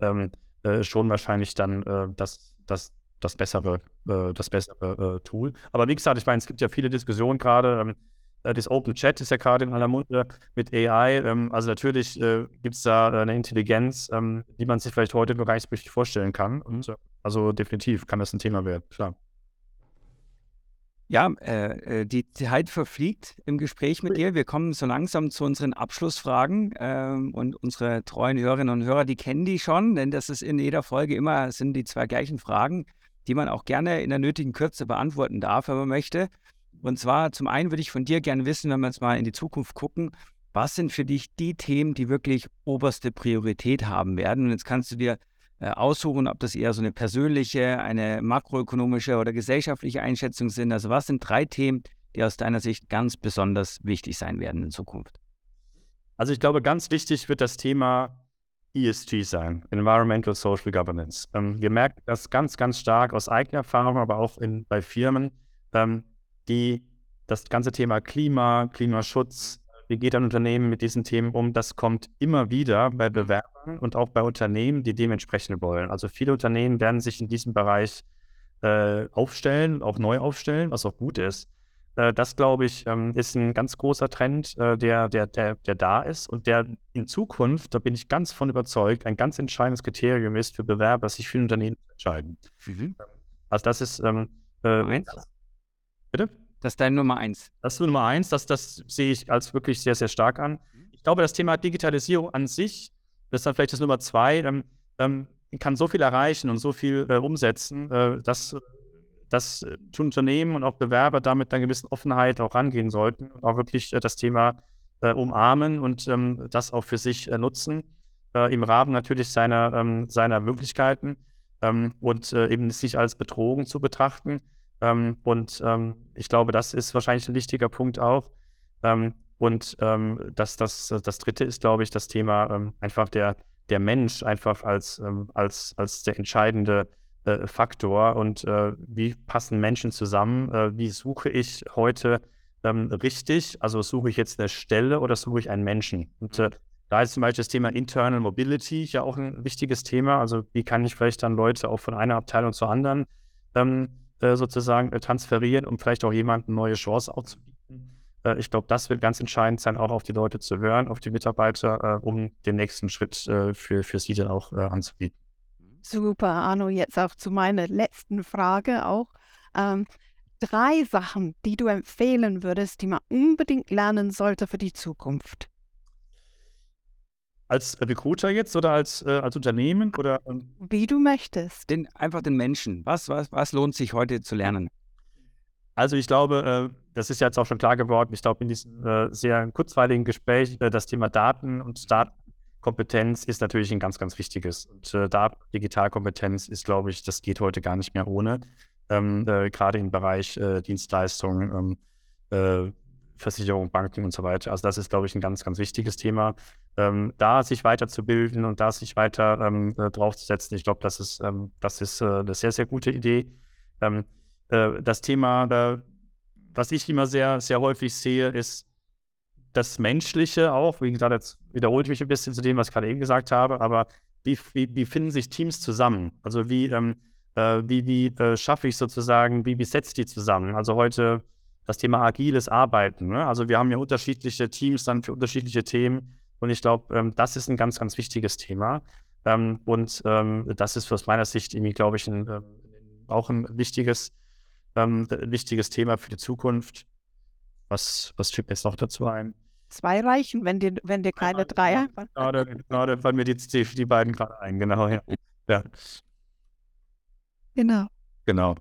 ähm, äh, schon wahrscheinlich dann äh, das, das, das bessere, äh, das bessere äh, Tool. Aber wie gesagt, ich meine, es gibt ja viele Diskussionen gerade. Ähm, äh, das Open Chat ist ja gerade in aller Munde mit AI. Ähm, also natürlich äh, gibt es da eine Intelligenz, ähm, die man sich vielleicht heute bereichsmäßig vorstellen kann. Und also definitiv kann das ein Thema werden, klar. Ja, äh, äh, die Zeit verfliegt im Gespräch mit dir. Wir kommen so langsam zu unseren Abschlussfragen. Ähm, und unsere treuen Hörerinnen und Hörer, die kennen die schon, denn das ist in jeder Folge immer, sind die zwei gleichen Fragen, die man auch gerne in der nötigen Kürze beantworten darf, wenn man möchte. Und zwar zum einen würde ich von dir gerne wissen, wenn wir jetzt mal in die Zukunft gucken, was sind für dich die Themen, die wirklich oberste Priorität haben werden? Und jetzt kannst du dir aussuchen, ob das eher so eine persönliche, eine makroökonomische oder gesellschaftliche Einschätzung sind. Also was sind drei Themen, die aus deiner Sicht ganz besonders wichtig sein werden in Zukunft? Also ich glaube, ganz wichtig wird das Thema ESG sein, Environmental Social Governance. Ähm, wir merken das ganz, ganz stark aus eigener Erfahrung, aber auch in, bei Firmen, ähm, die das ganze Thema Klima, Klimaschutz, wie geht ein Unternehmen mit diesen Themen um? Das kommt immer wieder bei Bewerbern und auch bei Unternehmen, die dementsprechend wollen. Also viele Unternehmen werden sich in diesem Bereich äh, aufstellen, auch neu aufstellen, was auch gut ist. Äh, das, glaube ich, ähm, ist ein ganz großer Trend, äh, der, der, der, der da ist und der in Zukunft, da bin ich ganz von überzeugt, ein ganz entscheidendes Kriterium ist für Bewerber, sich für ein Unternehmen zu entscheiden. Mhm. Also das ist ähm, äh, Bitte? Das ist deine Nummer eins. Das ist Nummer eins. Das, das sehe ich als wirklich sehr, sehr stark an. Mhm. Ich glaube, das Thema Digitalisierung an sich, das ist dann vielleicht das Nummer zwei, ähm, ähm, kann so viel erreichen und so viel äh, umsetzen, äh, dass, dass äh, Unternehmen und auch Bewerber damit einer gewissen Offenheit auch rangehen sollten und auch wirklich äh, das Thema äh, umarmen und ähm, das auch für sich äh, nutzen, im Rahmen natürlich seiner, ähm, seiner Möglichkeiten ähm, und eben nicht als Betrogen zu betrachten. Ähm, und ähm, ich glaube, das ist wahrscheinlich ein wichtiger Punkt auch. Ähm, und ähm, das, das, das dritte ist, glaube ich, das Thema ähm, einfach der, der Mensch einfach als, ähm, als, als der entscheidende äh, Faktor und äh, wie passen Menschen zusammen, äh, wie suche ich heute richtig? Also suche ich jetzt eine Stelle oder suche ich einen Menschen? Und äh, da ist zum Beispiel das Thema Internal Mobility ja auch ein wichtiges Thema. Also wie kann ich vielleicht dann Leute auch von einer Abteilung zur anderen ähm, äh, sozusagen äh, transferieren, um vielleicht auch jemandem neue Chance auch zu bieten. Äh, ich glaube, das wird ganz entscheidend sein, auch auf die Leute zu hören, auf die Mitarbeiter, äh, um den nächsten Schritt äh, für, für sie dann auch anzubieten. Super, Arno, jetzt auch zu meiner letzten Frage auch. Ähm, drei Sachen, die du empfehlen würdest, die man unbedingt lernen sollte für die Zukunft? Als Recruiter jetzt oder als, äh, als Unternehmen? Oder, ähm? Wie du möchtest. Den, einfach den Menschen. Was, was, was lohnt sich heute zu lernen? Also ich glaube, äh, das ist jetzt auch schon klar geworden, ich glaube in diesem äh, sehr kurzweiligen Gespräch, äh, das Thema Daten und Datenkompetenz ist natürlich ein ganz, ganz wichtiges. Und äh, da Digitalkompetenz ist, glaube ich, das geht heute gar nicht mehr ohne ähm, äh, gerade im Bereich äh, Dienstleistungen, ähm, äh, Versicherung, Banken und so weiter. Also das ist, glaube ich, ein ganz, ganz wichtiges Thema. Ähm, da sich weiterzubilden und da sich weiter ähm, äh, draufzusetzen, ich glaube, das ist, ähm, das ist äh, eine sehr, sehr gute Idee. Ähm, äh, das Thema, was ich immer sehr, sehr häufig sehe, ist das Menschliche auch. Wie gesagt, jetzt wiederhole ich mich ein bisschen zu dem, was ich gerade eben gesagt habe, aber wie, wie, wie finden sich Teams zusammen? Also wie, ähm, äh, wie, wie äh, schaffe ich sozusagen, wie, wie setze ich die zusammen? Also heute das Thema agiles Arbeiten. Ne? Also wir haben ja unterschiedliche Teams dann für unterschiedliche Themen und ich glaube, ähm, das ist ein ganz, ganz wichtiges Thema. Ähm, und ähm, das ist aus meiner Sicht irgendwie, glaube ich, ein, ähm, auch ein wichtiges, ähm, wichtiges Thema für die Zukunft. Was, was fällt mir jetzt noch dazu ein? Zwei reichen, wenn dir, wenn dir keine drei einfallen. Gerade, gerade fallen mir die, die, die beiden gerade ein, genau. Ja. ja. Genau. Genau.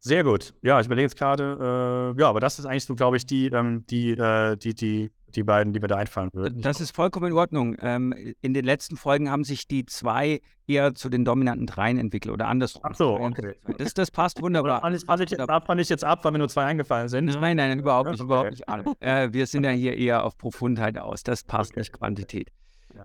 Sehr gut. Ja, ich überlege jetzt gerade, äh, ja, aber das ist eigentlich so, glaube ich, die, ähm, die, äh, die, die, die beiden, die mir da einfallen würden. Das ist vollkommen in Ordnung. Ähm, in den letzten Folgen haben sich die zwei eher zu den dominanten Dreien entwickelt oder andersrum. Ach so, okay. Das, das passt wunderbar. Fand ich, fand, ich jetzt ab, fand ich jetzt ab, weil mir nur zwei eingefallen sind. Nein, nein, überhaupt nicht. Überhaupt nicht äh, wir sind ja hier eher auf Profundheit aus. Das passt okay. nicht Quantität.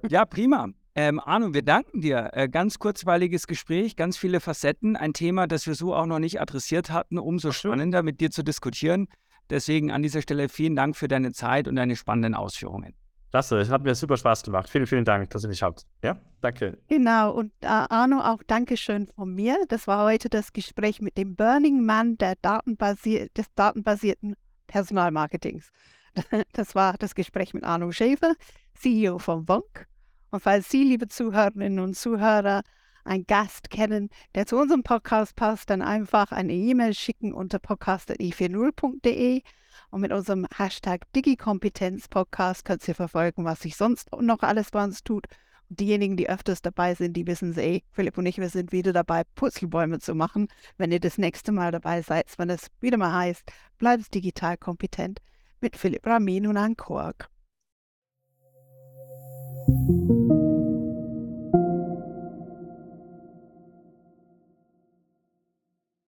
Ja, prima. Ähm, Arno, wir danken dir. Äh, ganz kurzweiliges Gespräch, ganz viele Facetten. Ein Thema, das wir so auch noch nicht adressiert hatten. Umso spannender, mit dir zu diskutieren. Deswegen an dieser Stelle vielen Dank für deine Zeit und deine spannenden Ausführungen. Klasse, es hat mir super Spaß gemacht. Vielen, vielen Dank, dass ihr mich habt. Ja, danke. Genau, und äh, Arno, auch Dankeschön von mir. Das war heute das Gespräch mit dem Burning Man der Datenbasier des datenbasierten Personalmarketings. Das war das Gespräch mit Arno Schäfer, CEO von Wonk. Und falls Sie, liebe Zuhörerinnen und Zuhörer, einen Gast kennen, der zu unserem Podcast passt, dann einfach eine E-Mail schicken unter podcast.i40.de und mit unserem Hashtag Digikompetenz-Podcast könnt ihr verfolgen, was sich sonst noch alles bei uns tut. Und diejenigen, die öfters dabei sind, die wissen eh, Philipp und ich, wir sind wieder dabei, Purzelbäume zu machen. Wenn ihr das nächste Mal dabei seid, wenn es wieder mal heißt, bleibt digital kompetent mit Philipp Ramin und Ankork.